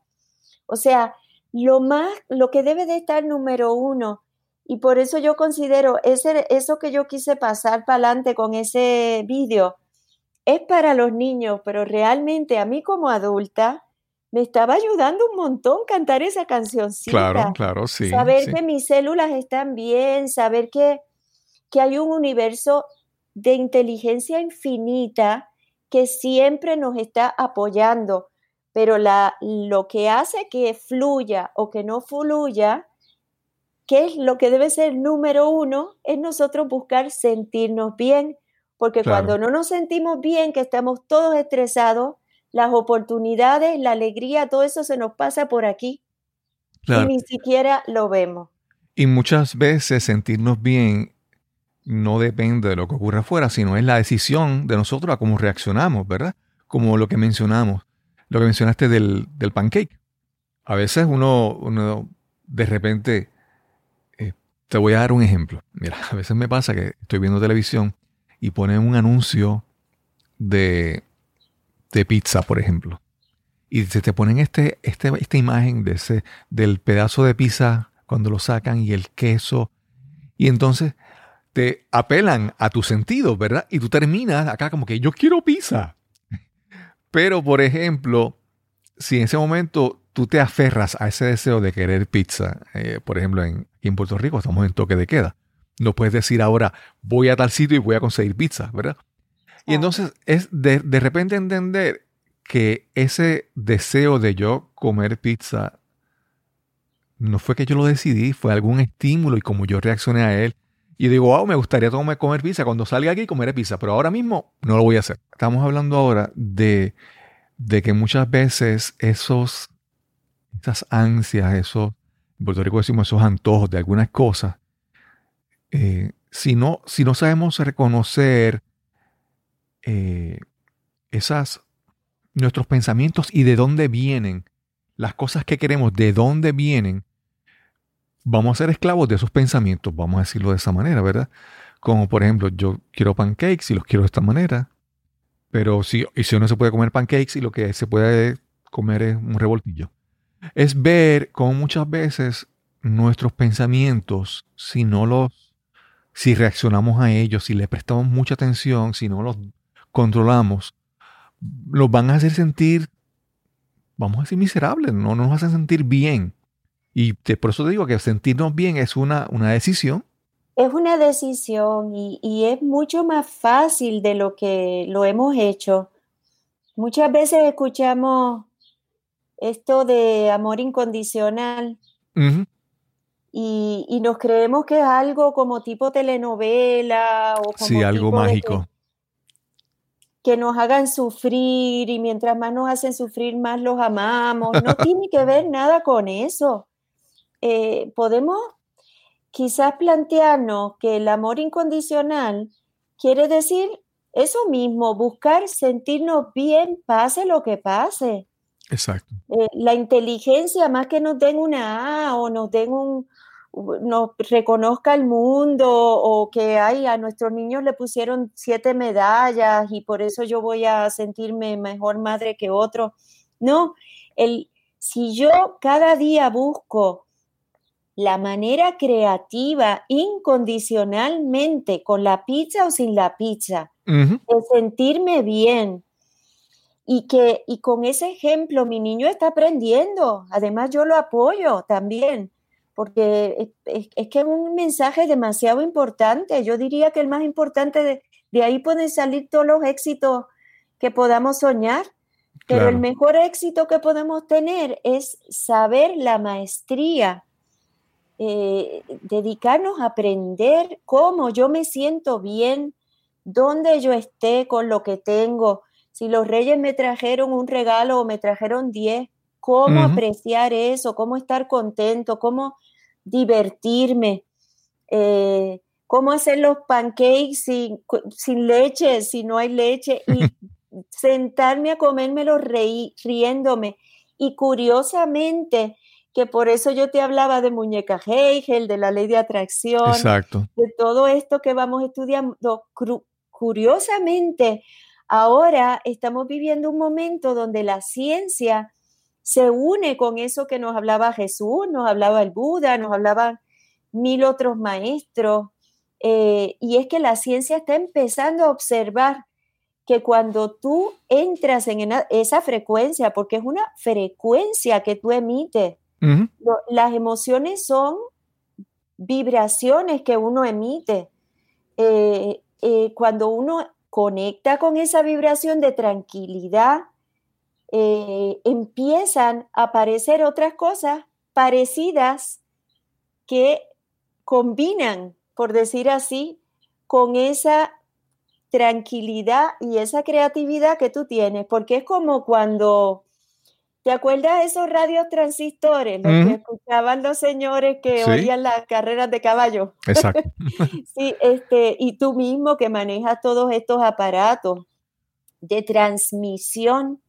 O sea, lo más, lo que debe de estar número uno, y por eso yo considero ese, eso que yo quise pasar para adelante con ese vídeo, es para los niños, pero realmente a mí como adulta me estaba ayudando un montón cantar esa canción. Claro, claro, sí. Saber que mis células están bien, saber que, que hay un universo de inteligencia infinita que siempre nos está apoyando, pero la, lo que hace que fluya o que no fluya, que es lo que debe ser número uno, es nosotros buscar sentirnos bien, porque cuando no nos sentimos bien, que estamos todos estresados, las oportunidades, la alegría, todo eso se nos pasa por aquí y ni siquiera lo vemos. Y muchas veces sentirnos bien no depende de lo que ocurre afuera, sino es la decisión de nosotros a cómo reaccionamos, ¿verdad? Como lo que mencionamos, lo que mencionaste del, pancake. A veces uno, uno de repente, eh, te voy a dar un ejemplo. Mira, a veces me pasa que estoy viendo televisión y ponen un anuncio de, de pizza, por ejemplo. Y se te ponen este, este, esta imagen de ese, del pedazo de pizza cuando lo sacan y el queso. Y entonces te apelan a tus sentidos, ¿verdad? Y tú terminas acá como que yo quiero pizza. Pero, por ejemplo, si en ese momento tú te aferras a ese deseo de querer pizza, eh, por ejemplo, en, en Puerto Rico estamos en toque de queda, no puedes decir ahora voy a tal sitio y voy a conseguir pizza, ¿verdad? Y entonces es de, de repente entender que ese deseo de yo comer pizza no fue que yo lo decidí, fue algún estímulo y como yo reaccioné a él y digo, wow, me gustaría comer pizza. Cuando salga aquí comeré pizza, pero ahora mismo no lo voy a hacer. Estamos hablando ahora de, que muchas veces esos, esas ansias, esos, en Puerto Rico decimos esos antojos de algunas cosas, eh, si, no, si no sabemos reconocer eh, esas, nuestros pensamientos y de dónde vienen, las cosas que queremos, de dónde vienen, vamos a ser esclavos de esos pensamientos, vamos a decirlo de esa manera, ¿verdad? Como por ejemplo, yo quiero pancakes y los quiero de esta manera, pero si, y si uno se puede comer pancakes y lo que se puede comer es un revoltillo. Es ver cómo muchas veces nuestros pensamientos, si no los, si reaccionamos a ellos, si les prestamos mucha atención, si no los controlamos, los van a hacer sentir, vamos a decir, miserables, no nos hacen sentir bien. Y por eso te digo que sentirnos bien es una, una decisión. Es una decisión y, es mucho más fácil de lo que lo hemos hecho. Muchas veces escuchamos esto de amor incondicional y, nos creemos que es algo como tipo telenovela o como sí, algo mágico. Que, que, nos hagan sufrir y mientras más nos hacen sufrir, más los amamos. No tiene que ver nada con eso. Eh, podemos quizás plantearnos que el amor incondicional quiere decir eso mismo, buscar sentirnos bien, pase lo que pase. Exacto. Eh, la inteligencia, más que nos den una A o nos den un, nos reconozca el mundo o que ay, a nuestros niños le pusieron siete medallas y por eso yo voy a sentirme mejor madre que otro. No, el, si yo cada día busco la manera creativa incondicionalmente con la pizza o sin la pizza, de sentirme bien. Y que y con ese ejemplo mi niño está aprendiendo. Además yo lo apoyo también, porque es, que es un mensaje demasiado importante. Yo diría que el más importante de, de ahí pueden salir todos los éxitos que podamos soñar. Pero el mejor éxito que podemos tener es saber la maestría eh, dedicarnos a aprender cómo yo me siento bien, dónde yo esté con lo que tengo. Si los reyes me trajeron un regalo o me trajeron 10, cómo apreciar eso, cómo estar contento, cómo divertirme, eh, cómo hacer los pancakes sin, sin, leche, si no hay leche, y sentarme a comérmelo reí, riéndome. Y curiosamente, que por eso yo te hablaba de muñeca Hegel, de la ley de atracción, Exacto. de todo esto que vamos estudiando. Curiosamente, ahora estamos viviendo un momento donde la ciencia se une con eso que nos hablaba Jesús, nos hablaba el Buda, nos hablaban mil otros maestros, eh, y es que la ciencia está empezando a observar que cuando tú entras en esa frecuencia, porque es una frecuencia que tú emites, las emociones son vibraciones que uno emite. Eh, eh, cuando uno conecta con esa vibración de tranquilidad, empiezan a aparecer otras cosas parecidas que combinan por decir así, con esa tranquilidad y esa creatividad que tú tienes, porque es como cuando, ¿te acuerdas de esos radios transistores, los que escuchaban los señores que oían las carreras de caballo? Exacto. sí, este, y tú mismo que manejas todos estos aparatos de transmisión,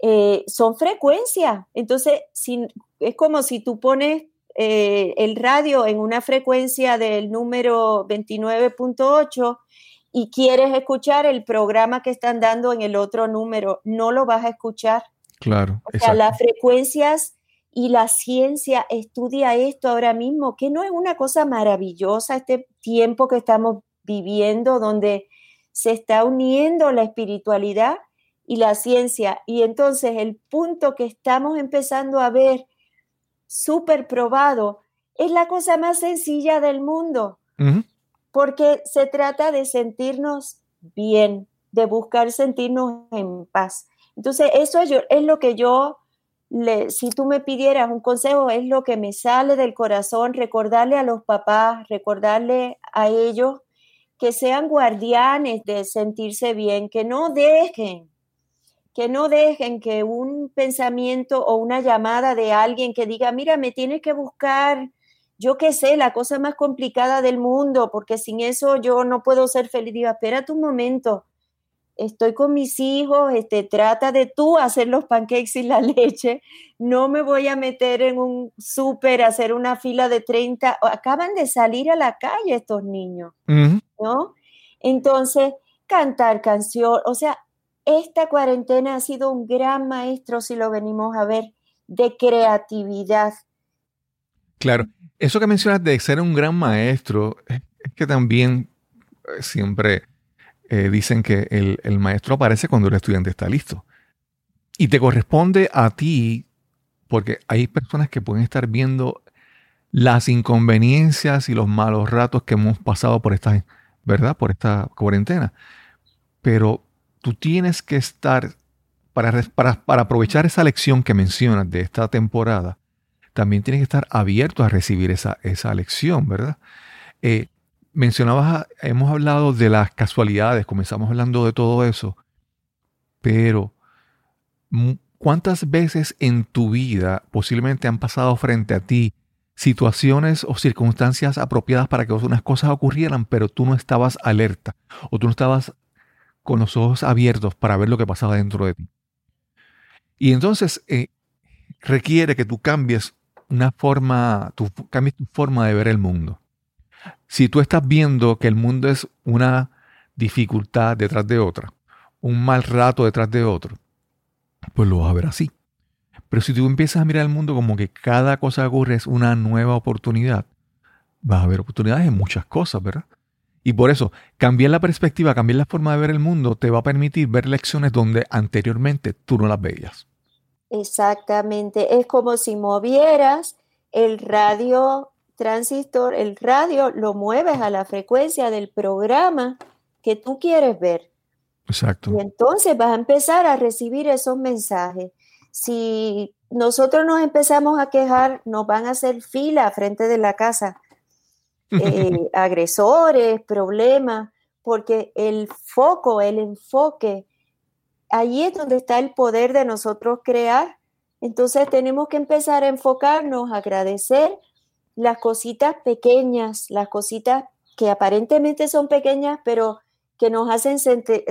eh, son frecuencias. Entonces, es como si tú pones eh, el radio en una frecuencia del número 29.8 y quieres escuchar el programa que están dando en el otro número, no lo vas a escuchar. Claro. O sea, las frecuencias y la ciencia estudia esto ahora mismo, que no es una cosa maravillosa este tiempo que estamos viviendo donde se está uniendo la espiritualidad y la ciencia. Y entonces el punto que estamos empezando a ver súper probado, es la cosa más sencilla del mundo, porque se trata de sentirnos bien, de buscar sentirnos en paz. Entonces, eso es, lo que yo, le, si tú me pidieras un consejo, es lo que me sale del corazón, recordarle a los papás, recordarle a ellos que sean guardianes de sentirse bien, que no dejen que no dejen que un pensamiento o una llamada de alguien que diga, mira, me tienes que buscar, yo qué sé, la cosa más complicada del mundo, porque sin eso yo no puedo ser feliz. Diga, espérate un momento, estoy con mis hijos, este, trata de tú hacer los pancakes y la leche, no me voy a meter en un súper, hacer una fila de 30, acaban de salir a la calle estos niños, ¿no? Entonces, cantar canción, o sea, esta cuarentena ha sido un gran maestro, si lo venimos a ver, de creatividad. Claro, eso que mencionas de ser un gran maestro, es que también eh, siempre eh, dicen que el, maestro aparece cuando el estudiante está listo. Y te corresponde a ti, porque hay personas que pueden estar viendo las inconveniencias y los malos ratos que hemos pasado por esta, ¿verdad? Por esta cuarentena. Pero tú tienes que estar, para, para, aprovechar esa lección que mencionas de esta temporada, también tienes que estar abierto a recibir esa, esa lección, ¿verdad? Eh, mencionabas, hemos hablado de las casualidades, comenzamos hablando de todo eso, pero ¿cuántas veces en tu vida posiblemente han pasado frente a ti situaciones o circunstancias apropiadas para que unas cosas ocurrieran, pero tú no estabas alerta o tú no estabas con los ojos abiertos para ver lo que pasaba dentro de ti. Y entonces eh, requiere que tú cambies una forma, tú cambies tu forma de ver el mundo. Si tú estás viendo que el mundo es una dificultad detrás de otra, un mal rato detrás de otro, pues lo vas a ver así. Pero si tú empiezas a mirar el mundo como que cada cosa que ocurre es una nueva oportunidad, vas a ver oportunidades en muchas cosas, ¿verdad? Y por eso, cambiar la perspectiva, cambiar la forma de ver el mundo, te va a permitir ver lecciones donde anteriormente tú no las veías. Exactamente. Es como si movieras el radio transistor, el radio lo mueves a la frecuencia del programa que tú quieres ver. Exacto. Y entonces vas a empezar a recibir esos mensajes. Si nosotros nos empezamos a quejar, nos van a hacer fila frente de la casa eh, agresores, problemas, porque el foco, el enfoque, ahí es donde está el poder de nosotros crear. Entonces tenemos que empezar a enfocarnos, agradecer las cositas pequeñas, las cositas que aparentemente son pequeñas, pero que nos hacen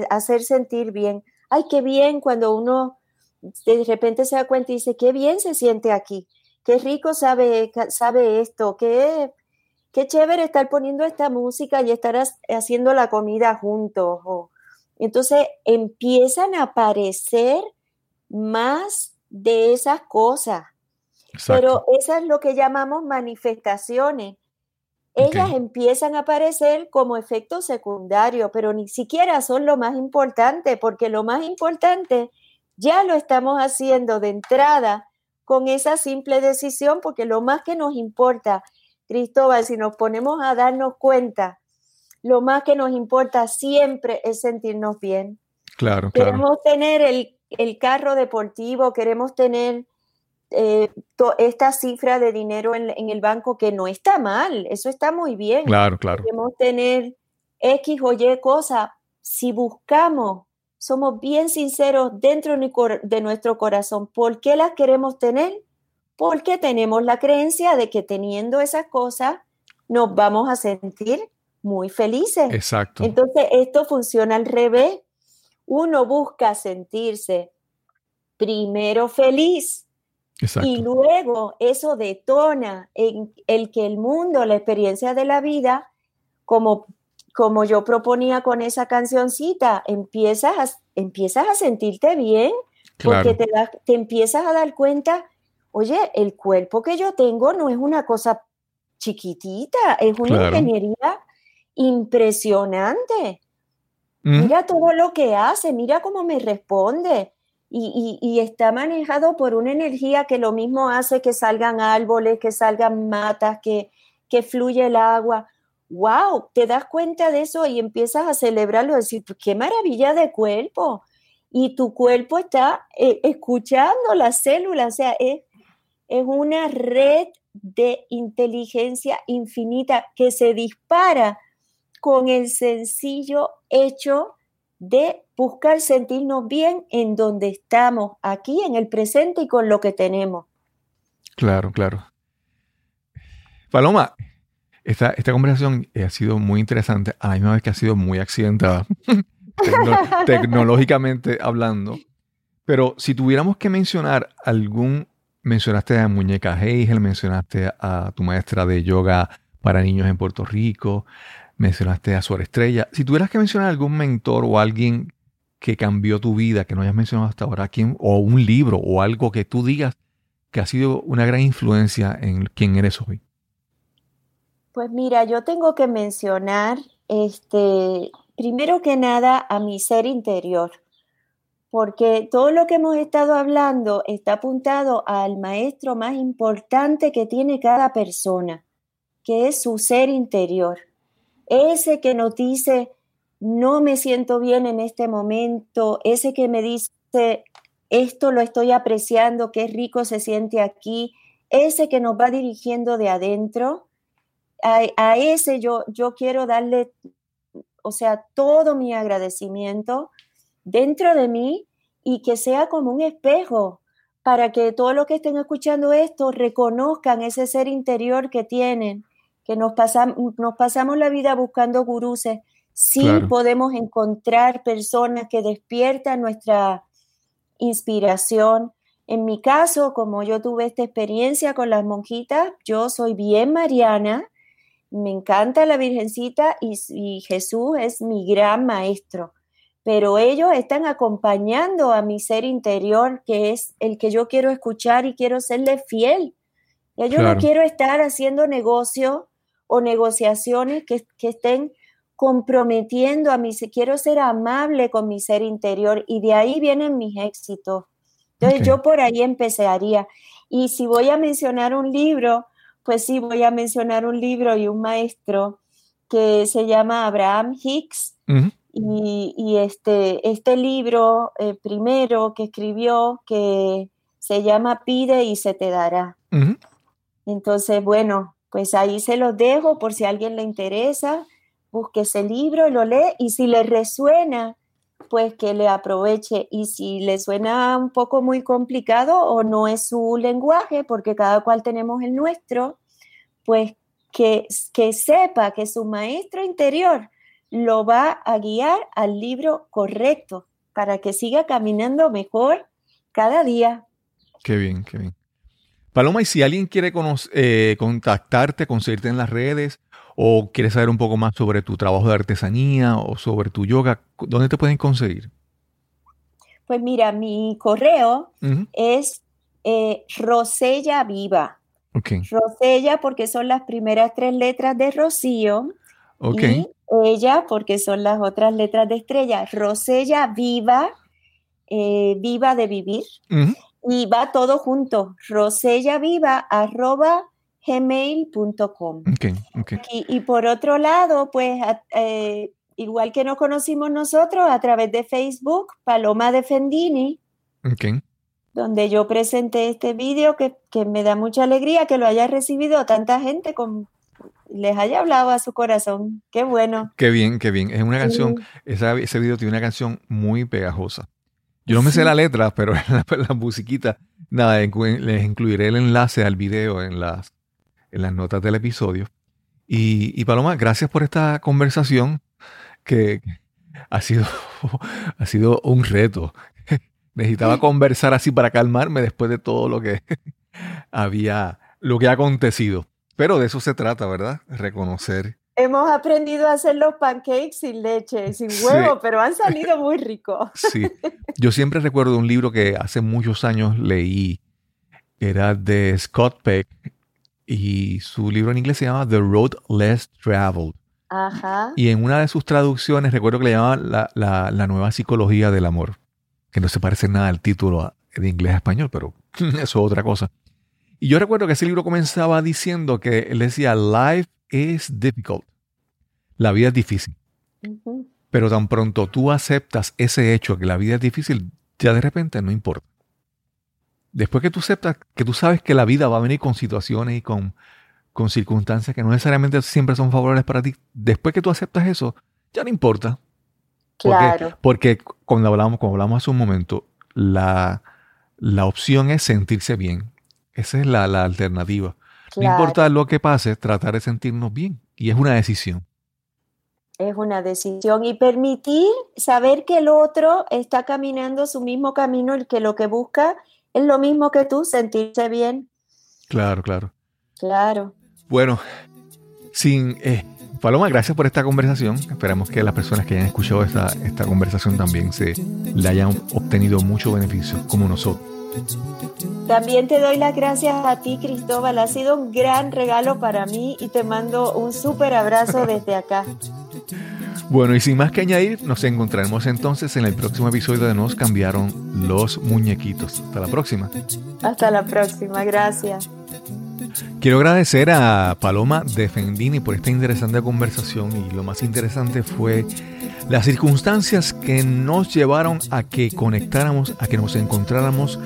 hacer sentir bien. Ay, qué bien cuando uno de repente se da cuenta y dice, qué bien se siente aquí qué rico sabe, sabe esto, qué, qué chévere estar poniendo esta música y estar haciendo la comida juntos. entonces empiezan a aparecer más de esas cosas. Pero eso es lo que llamamos manifestaciones. Ellas empiezan a aparecer como efecto secundario, pero ni siquiera son lo más importante, porque lo más importante ya lo estamos haciendo de entrada con esa simple decisión, porque lo más que nos importa, Cristóbal, si nos ponemos a darnos cuenta, lo más que nos importa siempre es sentirnos bien. Claro, claro. Queremos tener el, el carro deportivo, queremos tener eh, esta cifra de dinero en, en, el banco que no está mal, eso está muy bien. Claro, claro. Queremos tener X o Y cosa. Si buscamos somos bien sinceros dentro de nuestro corazón. ¿Por qué las queremos tener? Porque tenemos la creencia de que teniendo esas cosas nos vamos a sentir muy felices. Exacto. Entonces, esto funciona al revés. Uno busca sentirse primero feliz Exacto. y luego eso detona en el que el mundo, la experiencia de la vida, como como yo proponía con esa cancioncita, empiezas a, empiezas a sentirte bien, porque te, te empiezas a dar cuenta, oye, el cuerpo que yo tengo no es una cosa chiquitita, es una ingeniería impresionante. Mm. Mira todo lo que hace, mira cómo me responde. Y, está manejado por una energía que lo mismo hace que salgan árboles, que salgan matas, que, que fluye el agua wow, te das cuenta de eso y empiezas a celebrarlo, decir, qué maravilla de cuerpo. Y tu cuerpo está eh, escuchando las células, o sea, es, es una red de inteligencia infinita que se dispara con el sencillo hecho de buscar sentirnos bien en donde estamos, aquí en el presente y con lo que tenemos. Claro, claro. Paloma, esta, esta conversación ha sido muy interesante, a la misma vez que ha sido muy accidentada, tecnológicamente hablando. Pero si tuviéramos que mencionar algún, mencionaste a Muñeca Heigel, mencionaste a tu maestra de yoga para niños en Puerto Rico, mencionaste a Suárez Estrella. Si tuvieras que mencionar algún mentor o alguien que cambió tu vida, que no hayas mencionado hasta ahora, ¿quién, o un libro o algo que tú digas que ha sido una gran influencia en quién eres hoy. Pues mira, yo tengo que mencionar, este, primero que nada, a mi ser interior, porque todo lo que hemos estado hablando está apuntado al maestro más importante que tiene cada persona, que es su ser interior. Ese que nos dice, no me siento bien en este momento, ese que me dice, esto lo estoy apreciando, qué rico se siente aquí, ese que nos va dirigiendo de adentro a, ese yo, yo quiero darle, o sea, todo mi agradecimiento dentro de mí y que sea como un espejo para que todos los que estén escuchando esto reconozcan ese ser interior que tienen, que nos, pasamos, nos pasamos la vida buscando guruses. Sí podemos encontrar personas que despiertan nuestra inspiración. En mi caso, como yo tuve esta experiencia con las monjitas, yo soy bien mariana me encanta la Virgencita y, Jesús es mi gran maestro, pero ellos están acompañando a mi ser interior, que es el que yo quiero escuchar y quiero serle fiel. yo no quiero estar haciendo negocios o negociaciones que, estén comprometiendo a mí, quiero ser amable con mi ser interior y de ahí vienen mis éxitos. Entonces yo por ahí empezaría. Y si voy a mencionar un libro, pues sí voy a mencionar un libro y un maestro que se llama Abraham Hicks. y, este, este libro eh, primero que escribió, que se llama Pide y se te dará. Entonces, bueno, pues ahí se los dejo por si a alguien le interesa, busque ese libro, lo lee y si le resuena, pues que le aproveche. Y si le suena un poco muy complicado o no es su lenguaje, porque cada cual tenemos el nuestro, pues que, que sepa que su maestro interior lo va a guiar al libro correcto para que siga caminando mejor cada día. Qué bien, qué bien. Paloma, y si alguien quiere eh, contactarte, conseguirte en las redes o quiere saber un poco más sobre tu trabajo de artesanía o sobre tu yoga, ¿dónde te pueden conseguir? Pues mira, mi correo es eh, Rosella Viva. Rosella porque son las primeras tres letras de Rocío. Y ella porque son las otras letras de estrella. Rosella Viva, eh, viva de vivir. Y va todo junto. Rosella Viva arroba gmail.com. y, por otro lado, pues eh, igual que nos conocimos nosotros a través de Facebook, Paloma de Fendini, donde yo presenté este vídeo que, me da mucha alegría que lo haya recibido tanta gente, con, les haya hablado a su corazón. Qué bueno. Qué bien, qué bien. Es una canción, ese video tiene una canción muy pegajosa. Yo no me sé la letra, pero la, musiquita, nada, les incluiré el enlace al video en las, en las notas del episodio. Y, y Paloma, gracias por esta conversación que ha sido, ha sido un reto. Necesitaba conversar así para calmarme después de todo lo que había, lo que ha acontecido. Pero de eso se trata, ¿verdad? Reconocer. Hemos aprendido a hacer los pancakes sin leche, sin huevo, pero han salido muy ricos. Sí. Yo siempre recuerdo un libro que hace muchos años leí. Era de Scott Peck y su libro en inglés se llama The Road Less Traveled. Y en una de sus traducciones recuerdo que le llamaban la, nueva psicología del amor, que no se parece nada al título de inglés a español, pero eso es otra cosa. Y yo recuerdo que ese libro comenzaba diciendo que él decía, life is difficult. La vida es difícil. Pero tan pronto tú aceptas ese hecho que la vida es difícil, ya de repente no importa. Después que tú aceptas que tú sabes que la vida va a venir con situaciones y con con circunstancias que no necesariamente siempre son favorables para ti, después que tú aceptas eso, ya no importa. Claro. Porque, cuando hablamos, cuando hablamos hace un momento, la, opción es sentirse bien. Esa es la, alternativa. No importa lo que pase, tratar de sentirnos bien. Y es una decisión. Es una decisión. Y permitir saber que el otro está caminando su mismo camino, el que lo que busca es lo mismo que tú, sentirse bien. Claro, claro. Claro. Bueno, sin eh, Paloma, gracias por esta conversación. Esperamos que las personas que hayan escuchado esta, esta conversación también se le hayan obtenido mucho beneficio, como nosotros. También te doy las gracias a ti, Cristóbal. Ha sido un gran regalo para mí y te mando un súper abrazo desde acá. Bueno, y sin más que añadir, nos encontraremos entonces en el próximo episodio de Nos cambiaron los muñequitos. Hasta la próxima. Hasta la próxima, gracias. Quiero agradecer a Paloma Defendini por esta interesante conversación y lo más interesante fue las circunstancias que nos llevaron a que conectáramos, a que nos encontráramos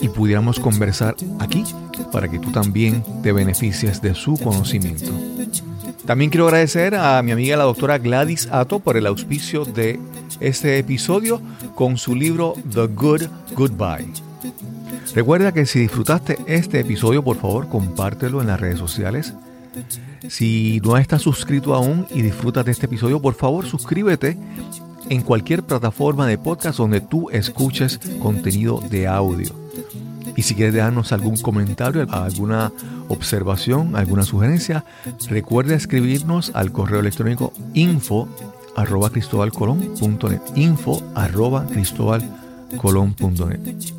y pudiéramos conversar aquí para que tú también te beneficies de su conocimiento. También quiero agradecer a mi amiga la doctora Gladys Ato por el auspicio de este episodio con su libro The Good Goodbye. Recuerda que si disfrutaste este episodio, por favor, compártelo en las redes sociales. Si no estás suscrito aún y disfrutas de este episodio, por favor, suscríbete en cualquier plataforma de podcast donde tú escuches contenido de audio. Y si quieres dejarnos algún comentario, alguna observación, alguna sugerencia, recuerda escribirnos al correo electrónico info arroba cristobalcolón.net info arroba.